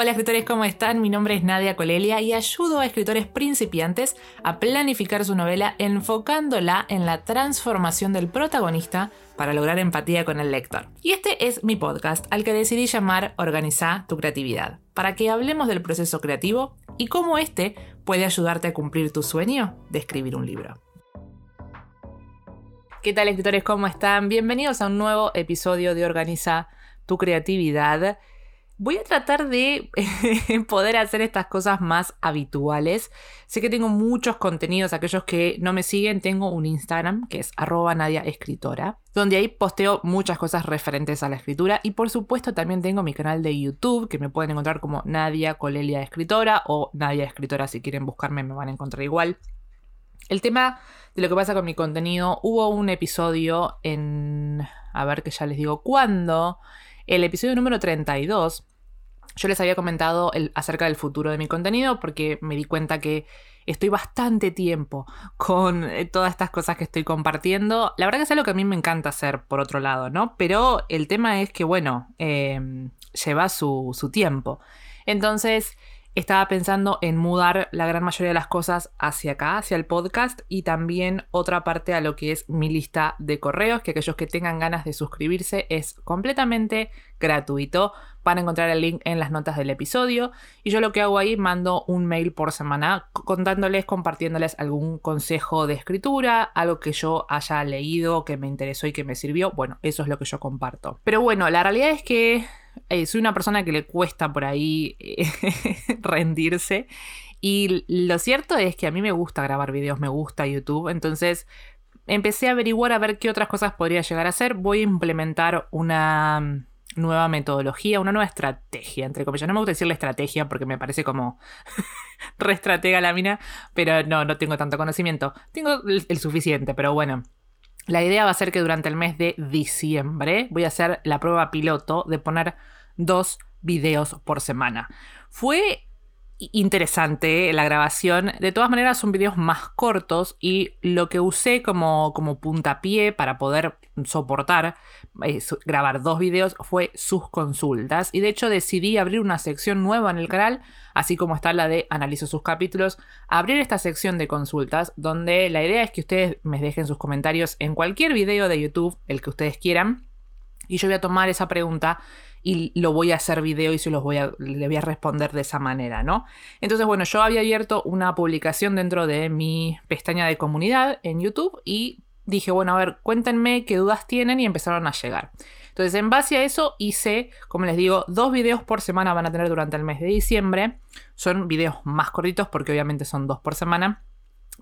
Hola escritores, ¿cómo están? Mi nombre es Nadia Colelia y ayudo a escritores principiantes a planificar su novela enfocándola en la transformación del protagonista para lograr empatía con el lector. Y este es mi podcast al que decidí llamar Organiza tu creatividad, para que hablemos del proceso creativo y cómo este puede ayudarte a cumplir tu sueño de escribir un libro. ¿Qué tal escritores? ¿Cómo están? Bienvenidos a un nuevo episodio de Organiza tu creatividad. Voy a tratar de poder hacer estas cosas más habituales. Sé que tengo muchos contenidos, aquellos que no me siguen, tengo un Instagram que es arroba donde ahí posteo muchas cosas referentes a la escritura y por supuesto también tengo mi canal de YouTube que me pueden encontrar como Nadia Colelia Escritora o Nadia Escritora si quieren buscarme me van a encontrar igual. El tema de lo que pasa con mi contenido, hubo un episodio en, a ver que ya les digo cuándo, el episodio número 32, yo les había comentado acerca del futuro de mi contenido porque me di cuenta que estoy bastante tiempo con eh, todas estas cosas que estoy compartiendo. La verdad que es algo que a mí me encanta hacer, por otro lado, ¿no? Pero el tema es que, bueno, em, lleva su, su tiempo. Entonces, estaba pensando en mudar la gran mayoría de las cosas hacia acá, hacia el podcast y también otra parte a lo que es mi lista de correos, que aquellos que tengan ganas de suscribirse es completamente gratuito. Van a encontrar el link en las notas del episodio y yo lo que hago ahí mando un mail por semana contándoles, compartiéndoles algún consejo de escritura, algo que yo haya leído, que me interesó y que me sirvió. Bueno, eso es lo que yo comparto. Pero bueno, la realidad es que eh, soy una persona que le cuesta por ahí eh, rendirse. Y lo cierto es que a mí me gusta grabar videos, me gusta YouTube. Entonces empecé a averiguar a ver qué otras cosas podría llegar a hacer. Voy a implementar una mm, nueva metodología, una nueva estrategia, entre comillas. No me gusta decirle estrategia porque me parece como re estratega la mina, pero no, no tengo tanto conocimiento. Tengo el suficiente, pero bueno. La idea va a ser que durante el mes de diciembre voy a hacer la prueba piloto de poner dos videos por semana. Fue interesante la grabación. De todas maneras son videos más cortos y lo que usé como, como puntapié para poder soportar eh, grabar dos videos fue sus consultas. Y de hecho decidí abrir una sección nueva en el canal, así como está la de analizo sus capítulos, abrir esta sección de consultas donde la idea es que ustedes me dejen sus comentarios en cualquier video de YouTube, el que ustedes quieran. Y yo voy a tomar esa pregunta y lo voy a hacer video y se los voy a, le voy a responder de esa manera, ¿no? Entonces, bueno, yo había abierto una publicación dentro de mi pestaña de comunidad en YouTube y dije, bueno, a ver, cuéntenme qué dudas tienen y empezaron a llegar. Entonces, en base a eso hice, como les digo, dos videos por semana van a tener durante el mes de diciembre. Son videos más cortitos porque obviamente son dos por semana.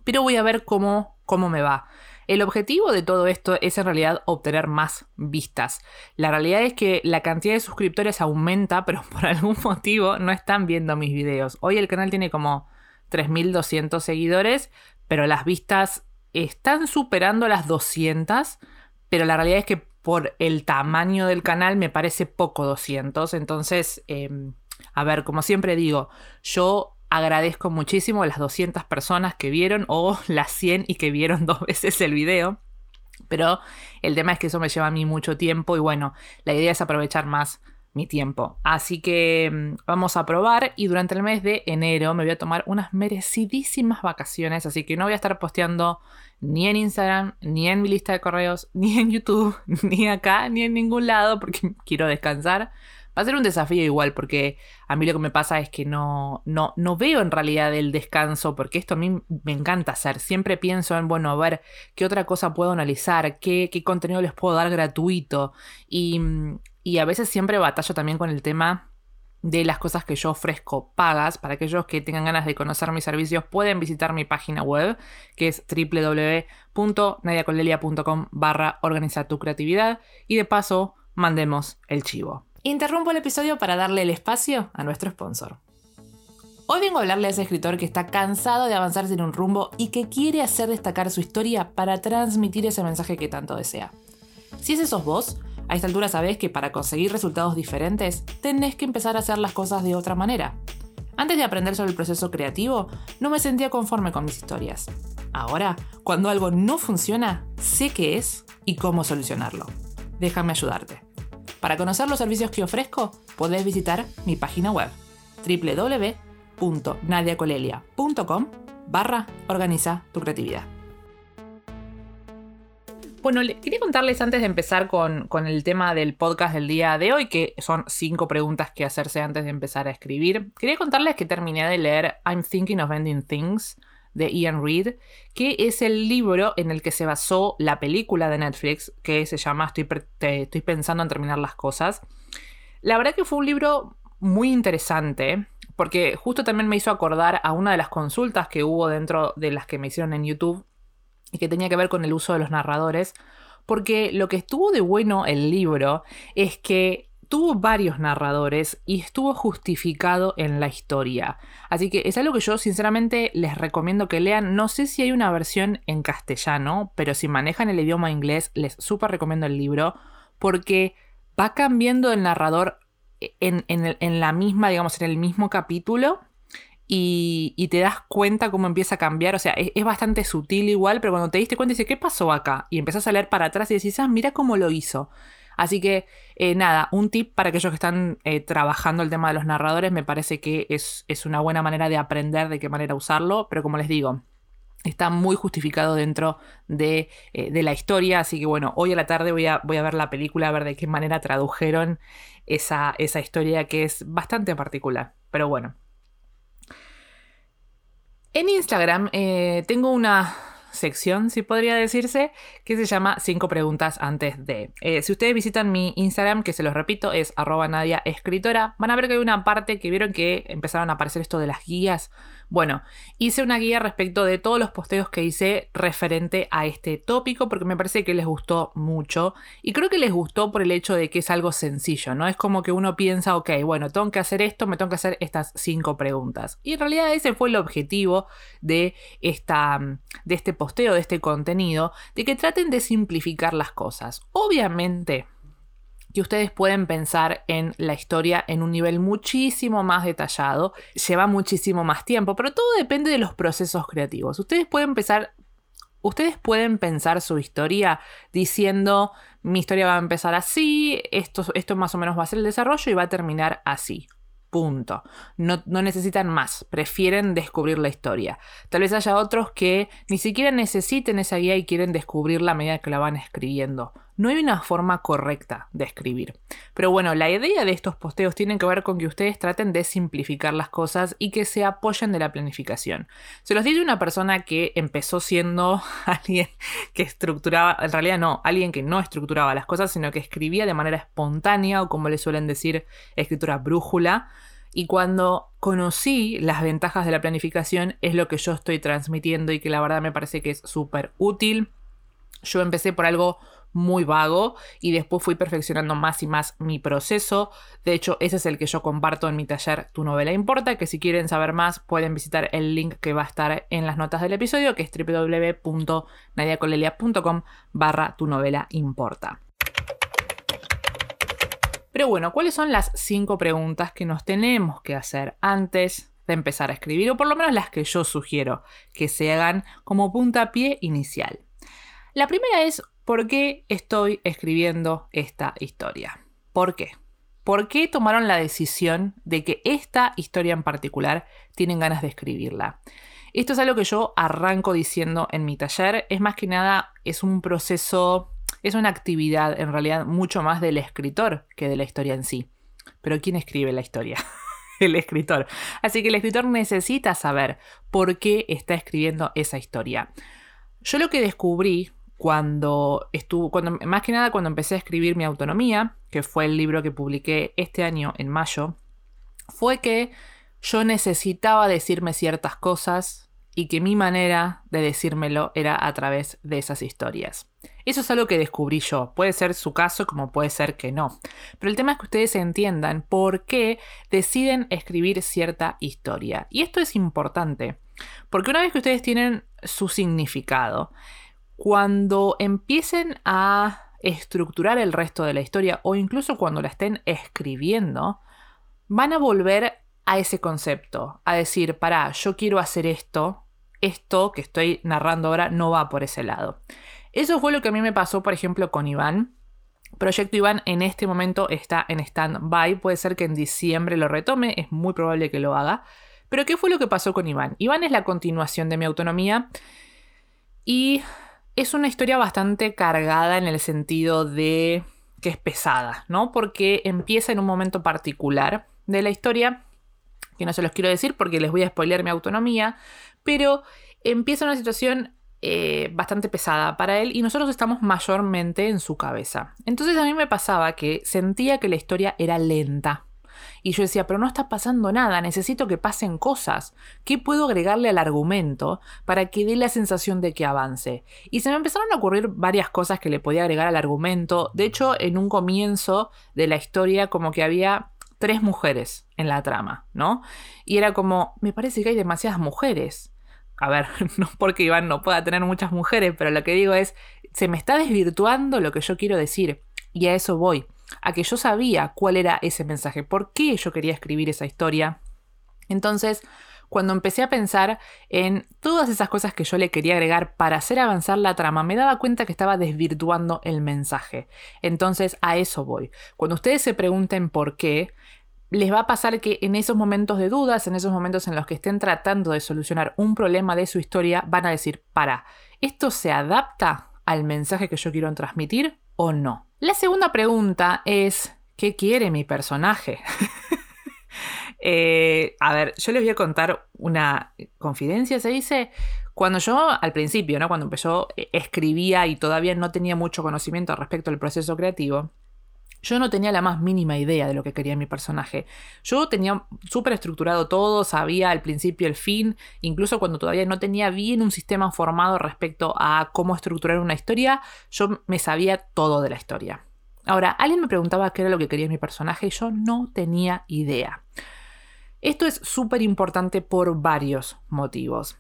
Pero voy a ver cómo, cómo me va. El objetivo de todo esto es en realidad obtener más vistas. La realidad es que la cantidad de suscriptores aumenta, pero por algún motivo no están viendo mis videos. Hoy el canal tiene como 3.200 seguidores, pero las vistas están superando las 200, pero la realidad es que por el tamaño del canal me parece poco 200. Entonces, em, a ver, como siempre digo, yo Agradezco muchísimo a las 200 personas que vieron o las 100 y que vieron dos veces el video. Pero el tema es que eso me lleva a mí mucho tiempo y bueno, la idea es aprovechar más mi tiempo. Así que mm, vamos a probar y durante el mes de enero me voy a tomar unas merecidísimas vacaciones, así que no voy a estar posteando ni en Instagram, ni en mi lista de correos, ni en YouTube, ni acá, ni en ningún lado porque quiero descansar. Va a ser un desafío igual, porque a mí lo que me pasa es que no, no, no veo en realidad el descanso, porque esto a mí me encanta hacer. Siempre pienso en, bueno, a ver qué otra cosa puedo analizar, qué, contenido les puedo dar gratuito. Y, y a veces siempre batallo también con el tema de las cosas que yo ofrezco pagas. Para aquellos que tengan ganas de conocer mis servicios, pueden visitar mi página web, que es www.nadiacolelia.com barra organiza tu creatividad. Y de paso, mandemos el chivo. Interrumpo el episodio para darle el espacio a nuestro sponsor. Hoy vengo a hablarle a ese escritor que está cansado de avanzar sin un rumbo y que quiere hacer destacar su historia para transmitir ese mensaje que tanto desea. Si ese sos vos, a esta altura sabés que para conseguir resultados diferentes tenés que empezar a hacer las cosas de otra manera. Antes de aprender sobre el proceso creativo, no me sentía conforme con mis historias. Ahora, cuando algo no funciona, sé qué es y cómo solucionarlo. Déjame ayudarte. Para conocer los servicios que ofrezco, podés visitar mi página web www.nadiacolelia.com barra organiza tu creatividad. Bueno, quería contarles antes de empezar con, con, el tema del podcast del día de hoy, que son cinco preguntas que hacerse antes de empezar a escribir. Quería contarles que terminé de leer I'm Thinking of Ending Things de Ian Reid, que es el libro en el que se basó la película de Netflix, que se llama Estoy, estoy pensando en terminar las cosas. La verdad que fue un libro muy interesante, porque justo también me hizo acordar a una de las consultas que hubo dentro de las que me hicieron en YouTube y que tenía que ver con el uso de los narradores, porque lo que estuvo de bueno el libro es que tuvo varios narradores y estuvo justificado en la historia. Así que es algo que yo sinceramente les recomiendo que lean. No sé si hay una versión en castellano, pero si manejan el idioma inglés les súper recomiendo el libro porque va cambiando el narrador en, la misma, digamos, en el mismo capítulo y, te das cuenta cómo empieza a cambiar. O sea, es, bastante sutil igual, pero cuando te diste cuenta dices, ¿qué pasó acá? Y empezás a leer para atrás y decís, ah, mira cómo lo hizo. Así que eh, nada, un tip para aquellos que están eh, trabajando el tema de los narradores, me parece que es, es una buena manera de aprender de qué manera usarlo, pero como les digo, está muy justificado dentro de, eh, de, la historia. Así que bueno, hoy a la tarde voy a, voy a, ver la película, a ver de qué manera tradujeron esa, esa historia que es bastante particular. Pero bueno, en Instagram tengo una sección, si podría decirse, que se llama 5 preguntas antes de. Eh, si ustedes visitan mi Instagram, que se los repito, es arroba nadia van a ver que hay una parte que vieron que empezaron a aparecer esto de las guías bueno, hice una guía respecto de todos los posteos que hice referente a este tópico porque me parece que les gustó mucho y creo que les gustó por el hecho de que es algo sencillo, ¿no? Es como que uno piensa, ok, bueno, tengo que hacer esto, me tengo que hacer estas cinco preguntas. Y en realidad ese fue el objetivo de, esta, de este posteo, de este contenido, de que traten de simplificar las cosas. Obviamente, que ustedes pueden pensar en la historia en un nivel muchísimo más detallado, lleva muchísimo más tiempo, pero todo depende de los procesos creativos. Ustedes pueden empezar Ustedes pueden pensar su historia diciendo, mi historia va a empezar así, esto, esto más o menos va a ser el desarrollo y va a terminar así. Punto. No, no, necesitan más, prefieren descubrir la historia. Tal vez haya otros que ni siquiera necesiten esa guía y quieren descubrirla a medida que la van escribiendo. No hay una forma correcta de escribir. Pero bueno, la idea de estos posteos tiene que ver con que ustedes traten de simplificar las cosas y que se apoyen de la planificación. Se los dice una persona que empezó siendo alguien que estructuraba, en realidad no, alguien que no estructuraba las cosas, sino que escribía de manera espontánea o como le suelen decir, escritura brújula. Y cuando conocí las ventajas de la planificación es lo que yo estoy transmitiendo y que la verdad me parece que es súper útil. Yo empecé por algo muy vago y después fui perfeccionando más y más mi proceso. De hecho, ese es el que yo comparto en mi taller Tu novela importa, que si quieren saber más pueden visitar el link que va a estar en las notas del episodio, que es www.nadiacolelia.com barra tu novela importa. Pero bueno, ¿cuáles son las cinco preguntas que nos tenemos que hacer antes de empezar a escribir? O por lo menos las que yo sugiero que se hagan como puntapié inicial. La primera es ¿Por qué estoy escribiendo esta historia? ¿Por qué? ¿Por qué tomaron la decisión de que esta historia en particular tienen ganas de escribirla? Esto es algo que yo arranco diciendo en mi taller. Es más que nada, es un proceso, es una actividad en realidad mucho más del escritor que de la historia en sí. Pero ¿quién escribe la historia? el escritor. Así que el escritor necesita saber por qué está escribiendo esa historia. Yo lo que descubrí cuando estuvo, más que nada cuando empecé a escribir mi autonomía, que fue el libro que publiqué este año en mayo, fue que yo necesitaba decirme ciertas cosas y que mi manera de decírmelo era a través de esas historias. Eso es algo que descubrí yo. Puede ser su caso como puede ser que no. Pero el tema es que ustedes entiendan por qué deciden escribir cierta historia. Y esto es importante, porque una vez que ustedes tienen su significado, cuando empiecen a estructurar el resto de la historia o incluso cuando la estén escribiendo, van a volver a ese concepto, a decir, para, yo quiero hacer esto, esto que estoy narrando ahora no va por ese lado. Eso fue lo que a mí me pasó, por ejemplo, con Iván, Proyecto Iván en este momento está en stand-by, puede ser que en diciembre lo retome, es muy probable que lo haga. Pero ¿qué fue lo que pasó con Iván? Iván es la continuación de mi autonomía y es una historia bastante cargada en el sentido de que es pesada, ¿no? Porque empieza en un momento particular de la historia, que no se los quiero decir porque les voy a spoilear mi autonomía, pero empieza una situación eh, bastante pesada para él y nosotros estamos mayormente en su cabeza. Entonces a mí me pasaba que sentía que la historia era lenta. Y yo decía, pero no está pasando nada, necesito que pasen cosas. ¿Qué puedo agregarle al argumento para que dé la sensación de que avance? Y se me empezaron a ocurrir varias cosas que le podía agregar al argumento. De hecho, en un comienzo de la historia como que había tres mujeres en la trama, ¿no? Y era como, me parece que hay demasiadas mujeres a ver, no porque Iván no pueda tener muchas mujeres, pero lo que digo es, se me está desvirtuando lo que yo quiero decir. Y a eso voy, a que yo sabía cuál era ese mensaje, por qué yo quería escribir esa historia. Entonces, cuando empecé a pensar en todas esas cosas que yo le quería agregar para hacer avanzar la trama, me daba cuenta que estaba desvirtuando el mensaje. Entonces, a eso voy. Cuando ustedes se pregunten por qué, les va a pasar que en esos momentos de dudas, en esos momentos en los que estén tratando de solucionar un problema de su historia, van a decir, para, ¿esto se adapta al mensaje que yo quiero transmitir o no? La segunda pregunta es, ¿qué quiere mi personaje? Eh, a ver, yo les voy a contar una confidencia, se dice. Cuando yo, al principio, ¿no? Cuando empezó, eh, escribía y todavía no tenía mucho conocimiento respecto al proceso creativo, yo no tenía la más mínima idea de lo que quería mi personaje. Yo tenía súper estructurado todo, sabía al principio el fin, incluso cuando todavía no tenía bien un sistema formado respecto a cómo estructurar una historia, yo me sabía todo de la historia. Ahora, alguien me preguntaba qué era lo que quería mi personaje y yo no tenía idea. Esto es súper importante por varios motivos.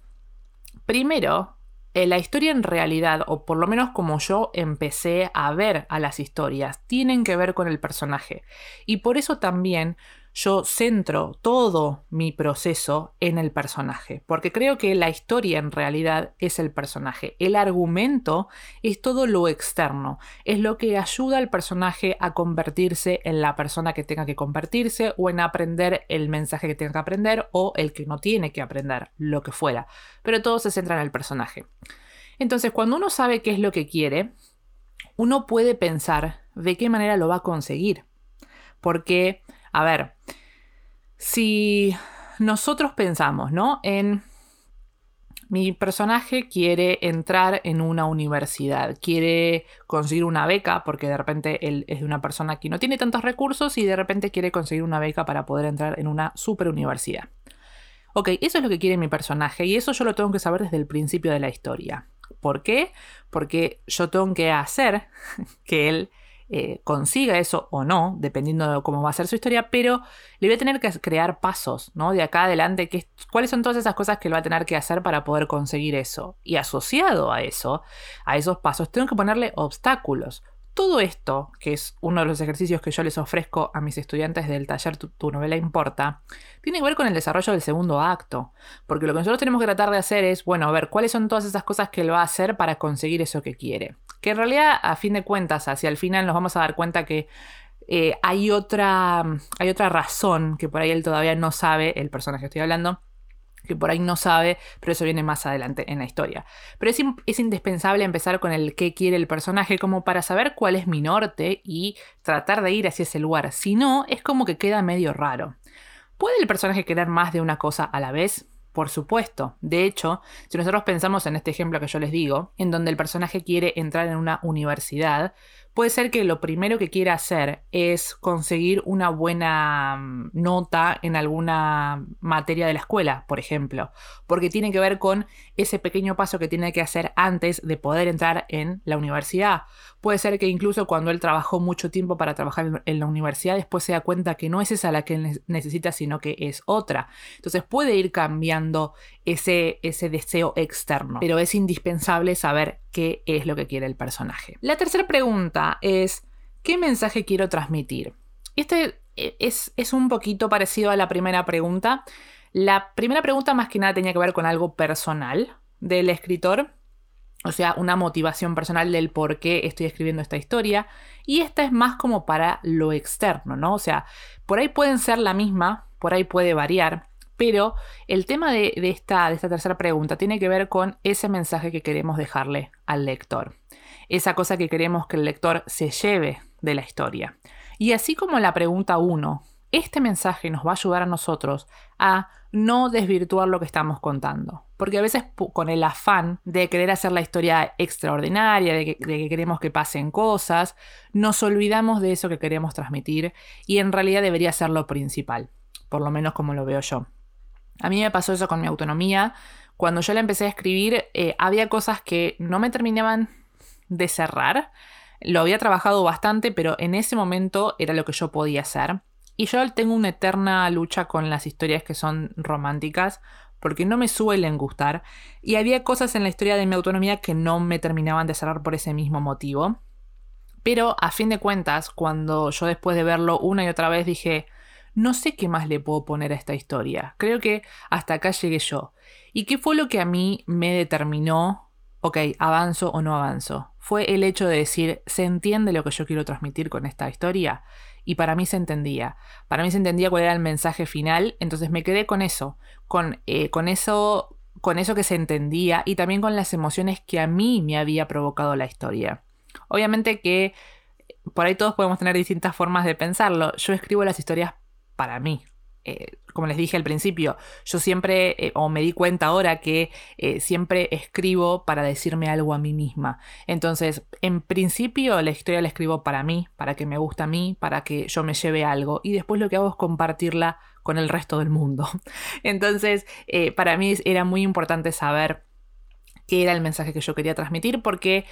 Primero, eh, la historia en realidad, o por lo menos como yo empecé a ver a las historias, tienen que ver con el personaje. Y por eso también yo centro todo mi proceso en el personaje, porque creo que la historia en realidad es el personaje. El argumento es todo lo externo, es lo que ayuda al personaje a convertirse en la persona que tenga que convertirse o en aprender el mensaje que tenga que aprender o el que no tiene que aprender, lo que fuera. Pero todo se centra en el personaje. Entonces, cuando uno sabe qué es lo que quiere, uno puede pensar de qué manera lo va a conseguir. Porque a ver, si nosotros pensamos, ¿no? En mi personaje quiere entrar en una universidad, quiere conseguir una beca, porque de repente él es de una persona que no tiene tantos recursos y de repente quiere conseguir una beca para poder entrar en una super universidad. Ok, eso es lo que quiere mi personaje y eso yo lo tengo que saber desde el principio de la historia. ¿Por qué? Porque yo tengo que hacer que él eh, consiga eso o no, dependiendo de cómo va a ser su historia, pero le voy a tener que crear pasos, ¿no? De acá adelante, que, cuáles son todas esas cosas que él va a tener que hacer para poder conseguir eso. Y asociado a eso, a esos pasos, tengo que ponerle obstáculos. Todo esto, que es uno de los ejercicios que yo les ofrezco a mis estudiantes del taller Tu, novela importa, tiene que ver con el desarrollo del segundo acto. Porque lo que nosotros tenemos que tratar de hacer es, bueno, a ver, cuáles son todas esas cosas que él va a hacer para conseguir eso que quiere. Que en realidad, a fin de cuentas, hacia el final nos vamos a dar cuenta que eh, hay, otra, hay otra razón que por ahí él todavía no sabe, el personaje que estoy hablando, que por ahí no sabe, pero eso viene más adelante en la historia. Pero es, es, indispensable empezar con el qué quiere el personaje como para saber cuál es mi norte y tratar de ir hacia ese lugar. Si no, es como que queda medio raro. ¿Puede el personaje querer más de una cosa a la vez? Por supuesto. De hecho, si nosotros pensamos en este ejemplo que yo les digo, en donde el personaje quiere entrar en una universidad, puede ser que lo primero que quiera hacer es conseguir una buena mm, nota en alguna materia de la escuela, por ejemplo, porque tiene que ver con ese pequeño paso que tiene que hacer antes de poder entrar en la universidad. Puede ser que incluso cuando él trabajó mucho tiempo para trabajar en la universidad, después se da cuenta que no es esa la que él necesita, sino que es otra. Entonces puede ir cambiando ese, ese deseo externo, pero es indispensable saber qué es lo que quiere el personaje. La tercera pregunta es, ¿qué mensaje quiero transmitir? Este eh, es, es un poquito parecido a la primera pregunta. La primera pregunta más que nada tenía que ver con algo personal del escritor O sea, una motivación personal del por qué estoy escribiendo esta historia. Y esta es más como para lo externo, ¿no? O sea, por ahí pueden ser la misma, por ahí puede variar. Pero el tema de, esta, de esta tercera pregunta tiene que ver con ese mensaje que queremos dejarle al lector. Esa cosa que queremos que el lector se lleve de la historia. Y así como la pregunta 1, este mensaje nos va a ayudar a nosotros a no desvirtuar lo que estamos contando. Porque a veces con el afán de querer hacer la historia extraordinaria, de que, queremos que pasen cosas, nos olvidamos de eso que queremos transmitir y en realidad debería ser lo principal, por lo menos como lo veo yo. A mí me pasó eso con mi autonomía. Cuando yo la empecé a escribir, eh, había cosas que no me terminaban de cerrar. Lo había trabajado bastante, pero en ese momento era lo que yo podía hacer. Y yo tengo una eterna lucha con las historias que son románticas, porque no me suelen gustar. Y había cosas en la historia de mi autonomía que no me terminaban de cerrar por ese mismo motivo. Pero a fin de cuentas, cuando yo después de verlo una y otra vez dije, no sé qué más le puedo poner a esta historia. Creo que hasta acá llegué yo. ¿Y qué fue lo que a mí me determinó, ok, avanzo o no avanzo? Fue el hecho de decir, ¿se entiende lo que yo quiero transmitir con esta historia? y para mí se entendía. Para mí se entendía cuál era el mensaje final, entonces me quedé con eso, con, eh, con eso, con eso que se entendía y también con las emociones que a mí me había provocado la historia. Obviamente que por ahí todos podemos tener distintas formas de pensarlo. Yo escribo las historias para mí, eh, como les dije al principio, yo siempre, eh, o me di cuenta ahora que eh, siempre escribo para decirme algo a mí misma. Entonces, en principio la historia la escribo para mí, para que me guste a mí, para que yo me lleve algo. Y después lo que hago es compartirla con el resto del mundo. Entonces, para mí era muy importante saber qué era el mensaje que yo quería transmitir porque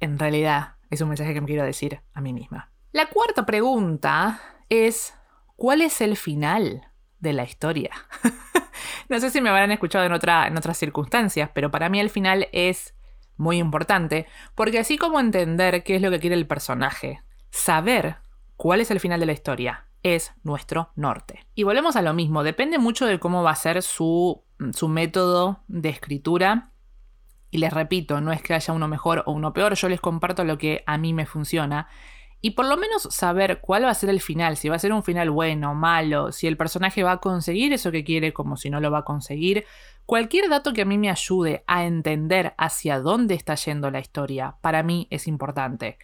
en realidad es un mensaje que me quiero decir a mí misma. La cuarta pregunta es ¿Cuál es el final de la historia? no sé si me habrán escuchado en, otra, en otras circunstancias, pero para mí el final es muy importante, porque así como entender qué es lo que quiere el personaje, saber cuál es el final de la historia es nuestro norte. Y volvemos a lo mismo, depende mucho de cómo va a ser su método de escritura. Y les repito, no es que haya uno mejor o uno peor, yo les comparto lo que a mí me funciona y por lo menos saber cuál va a ser el final, si va a ser un final bueno, malo, si el personaje va a conseguir eso que quiere como si no lo va a conseguir. Cualquier dato que a mí me ayude a entender hacia dónde está yendo la historia, para mí es importante.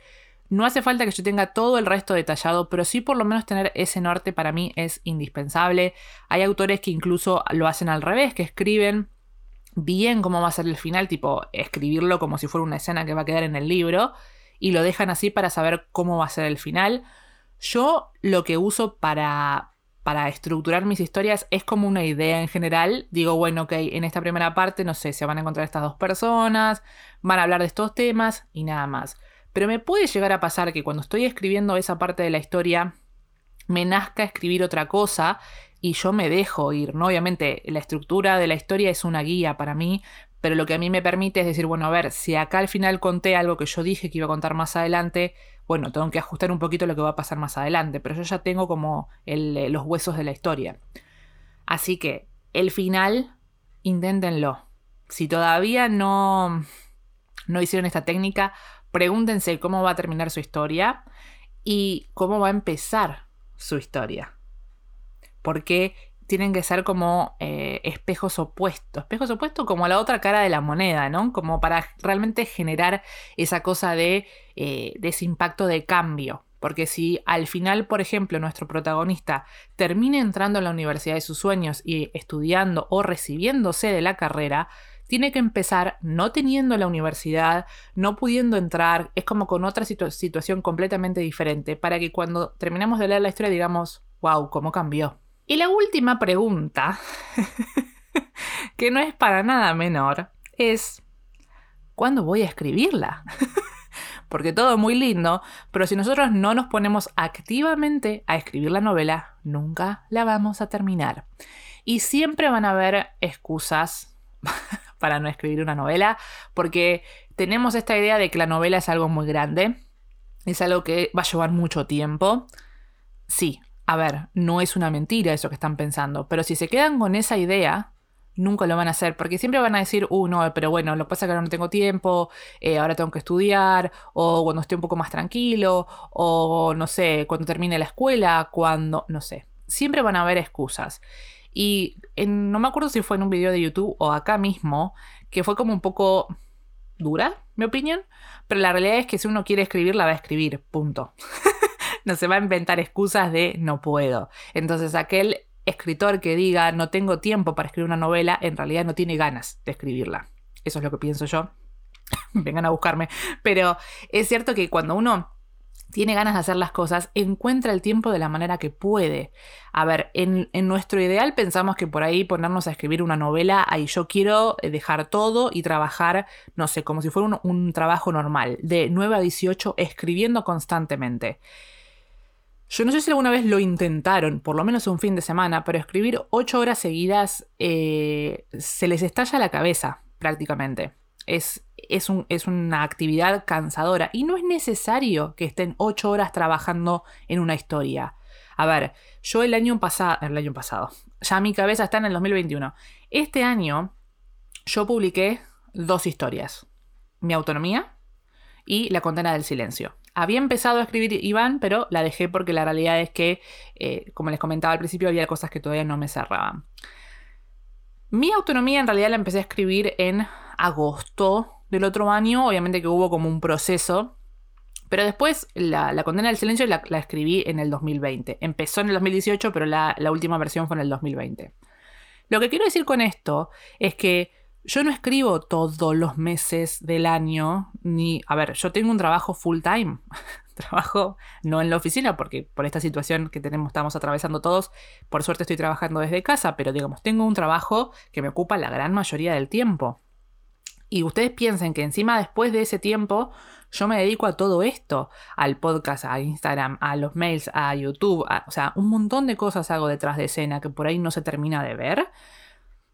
No hace falta que yo tenga todo el resto detallado, pero sí por lo menos tener ese norte para mí es indispensable. Hay autores que incluso lo hacen al revés, que escriben bien cómo va a ser el final, tipo escribirlo como si fuera una escena que va a quedar en el libro y lo dejan así para saber cómo va a ser el final. Yo lo que uso para, para estructurar mis historias es como una idea en general. Digo, bueno, ok, en esta primera parte, no sé, se van a encontrar estas dos personas, van a hablar de estos temas y nada más. Pero me puede llegar a pasar que cuando estoy escribiendo esa parte de la historia, me nazca escribir otra cosa y yo me dejo ir, ¿no? Obviamente la estructura de la historia es una guía para mí, pero lo que a mí me permite es decir, bueno, a ver, si acá al final conté algo que yo dije que iba a contar más adelante, bueno, tengo que ajustar un poquito lo que va a pasar más adelante, pero yo ya tengo como eh, los huesos de la historia. Así que el final, inténtenlo. Si todavía no, no hicieron esta técnica, pregúntense cómo va a terminar su historia y cómo va a empezar su historia. Porque tienen que ser como eh, espejos opuestos. Espejos opuestos como la otra cara de la moneda, ¿no? Como para realmente generar esa cosa de, eh, de ese impacto de cambio. Porque si al final, por ejemplo, nuestro protagonista termina entrando en la universidad de sus sueños y estudiando o recibiéndose de la carrera, tiene que empezar no teniendo la universidad, no pudiendo entrar, es como con otra situación completamente diferente, para que cuando terminemos de leer la historia digamos, wow, cómo cambió. Y la última pregunta, que no es para nada menor, es, ¿cuándo voy a escribirla? Porque todo muy lindo, pero si nosotros no nos ponemos activamente a escribir la novela, nunca la vamos a terminar. Y siempre van a haber excusas para no escribir una novela, porque tenemos esta idea de que la novela es algo muy grande, es algo que va a llevar mucho tiempo. Sí, a ver, no es una mentira eso que están pensando, pero si se quedan con esa idea, nunca lo van a hacer, porque siempre van a decir, uh, no, pero bueno, lo que pasa es que ahora no tengo tiempo, eh, ahora tengo que estudiar, o cuando esté un poco más tranquilo, o no sé, cuando termine la escuela, cuando, no sé, siempre van a haber excusas. Y no me acuerdo si fue en un video de YouTube o acá mismo, que fue como un poco dura, mi opinión, pero la realidad es que si uno quiere escribir, la va a escribir, punto. no se va a inventar excusas de no puedo. Entonces aquel escritor que diga no tengo tiempo para escribir una novela, en realidad no tiene ganas de escribirla. Eso es lo que pienso yo. Vengan a buscarme. Pero es cierto que cuando uno tiene ganas de hacer las cosas, encuentra el tiempo de la manera que puede. A ver, en, nuestro ideal pensamos que por ahí ponernos a escribir una novela, ahí yo quiero dejar todo y trabajar, no sé, como si fuera un, un trabajo normal, de 9 a 18, escribiendo constantemente. Yo no sé si alguna vez lo intentaron, por lo menos un fin de semana, pero escribir ocho horas seguidas eh, se les estalla la cabeza prácticamente. Es, es, un, es, una actividad cansadora y no es necesario que estén ocho horas trabajando en una historia. A ver, yo el año pasado, el año pasado, ya mi cabeza está en el 2021. Este año yo publiqué dos historias. Mi autonomía y La condena del silencio. Había empezado a escribir Iván, pero la dejé porque la realidad es que, eh, como les comentaba al principio, había cosas que todavía no me cerraban. Mi autonomía en realidad la empecé a escribir en agosto del otro año, obviamente que hubo como un proceso, pero después la, condena del silencio la, escribí en el 2020. Empezó en el 2018, pero la, la última versión fue en el 2020. Lo que quiero decir con esto es que yo no escribo todos los meses del año, ni, a ver, yo tengo un trabajo full time, trabajo no en la oficina, porque por esta situación que tenemos, estamos atravesando todos, por suerte estoy trabajando desde casa, pero digamos, tengo un trabajo que me ocupa la gran mayoría del tiempo. Y ustedes piensen que encima después de ese tiempo yo me dedico a todo esto, al podcast, a Instagram, a los mails, a YouTube, o sea, un montón de cosas hago detrás de escena que por ahí no se termina de ver.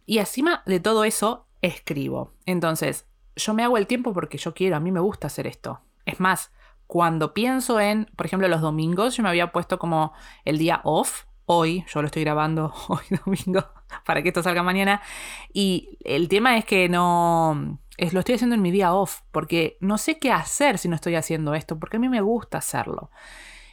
Y encima de todo eso, escribo. Entonces, yo me hago el tiempo porque yo quiero, a mí me gusta hacer esto. Es más, cuando pienso en, por ejemplo, los domingos, yo me había puesto como el día off. Hoy, yo lo estoy grabando hoy domingo para que esto salga mañana. Y el tema es que no, es, lo estoy haciendo en mi día off, porque no sé qué hacer si no estoy haciendo esto, porque a mí me gusta hacerlo.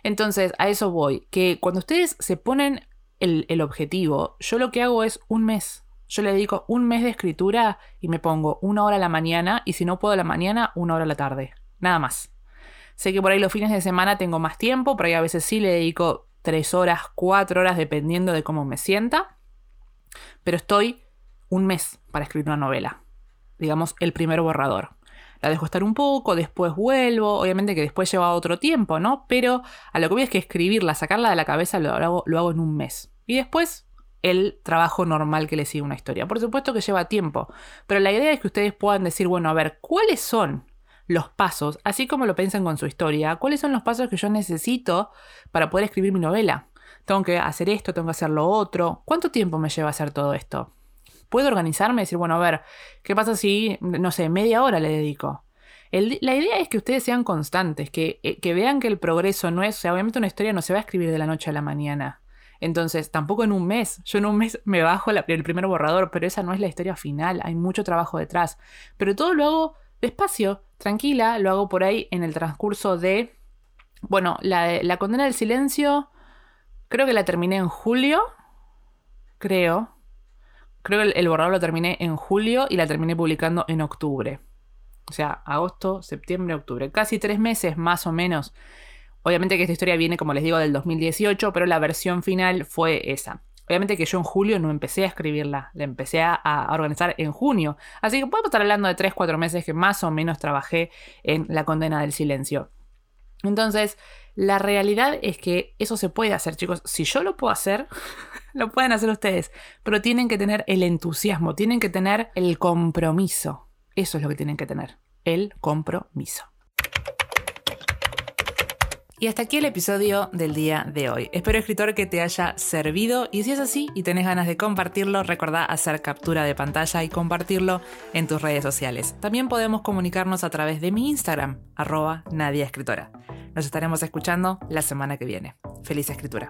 Entonces, a eso voy, que cuando ustedes se ponen el, el objetivo, yo lo que hago es un mes, yo le dedico un mes de escritura y me pongo una hora a la mañana y si no puedo la mañana, una hora a la tarde. Nada más. Sé que por ahí los fines de semana tengo más tiempo, pero ahí a veces sí le dedico tres horas, cuatro horas, dependiendo de cómo me sienta. Pero estoy un mes para escribir una novela. Digamos, el primer borrador. La dejo estar un poco, después vuelvo. Obviamente que después lleva otro tiempo, ¿no? Pero a lo que voy es que escribirla, sacarla de la cabeza, lo hago, lo hago en un mes. Y después el trabajo normal que le sigue una historia. Por supuesto que lleva tiempo, pero la idea es que ustedes puedan decir, bueno, a ver, ¿cuáles son los pasos, así como lo piensan con su historia, cuáles son los pasos que yo necesito para poder escribir mi novela? Tengo que hacer esto, tengo que hacer lo otro. ¿Cuánto tiempo me lleva hacer todo esto? ¿Puedo organizarme y decir, bueno, a ver, ¿qué pasa si, no sé, media hora le dedico? la idea es que ustedes sean constantes, que, eh, que, vean que el progreso no es, o sea, obviamente una historia no se va a escribir de la noche a la mañana. Entonces, tampoco en un mes. Yo en un mes me bajo el primer borrador, pero esa no es la historia final. Hay mucho trabajo detrás. Pero todo lo hago despacio, tranquila. Lo hago por ahí en el transcurso de. Bueno, la, condena del silencio. Creo que la terminé en julio. Creo. Creo que el borrador lo terminé en julio y la terminé publicando en octubre. O sea, agosto, septiembre, octubre. Casi tres meses más o menos. Obviamente que esta historia viene, como les digo, del 2018, pero la versión final fue esa. Obviamente que yo en julio no empecé a escribirla, la empecé a, organizar en junio. Así que podemos estar hablando de 3-4 meses que más o menos trabajé en la condena del silencio. Entonces, la realidad es que eso se puede hacer, chicos. Si yo lo puedo hacer, lo pueden hacer ustedes. Pero tienen que tener el entusiasmo, tienen que tener el compromiso. Eso es lo que tienen que tener, el compromiso. Y hasta aquí el episodio del día de hoy. Espero, escritor, que te haya servido y si es así y tenés ganas de compartirlo, recordá hacer captura de pantalla y compartirlo en tus redes sociales. También podemos comunicarnos a través de mi Instagram, arroba Nadia Escritora. Nos estaremos escuchando la semana que viene. Feliz escritura.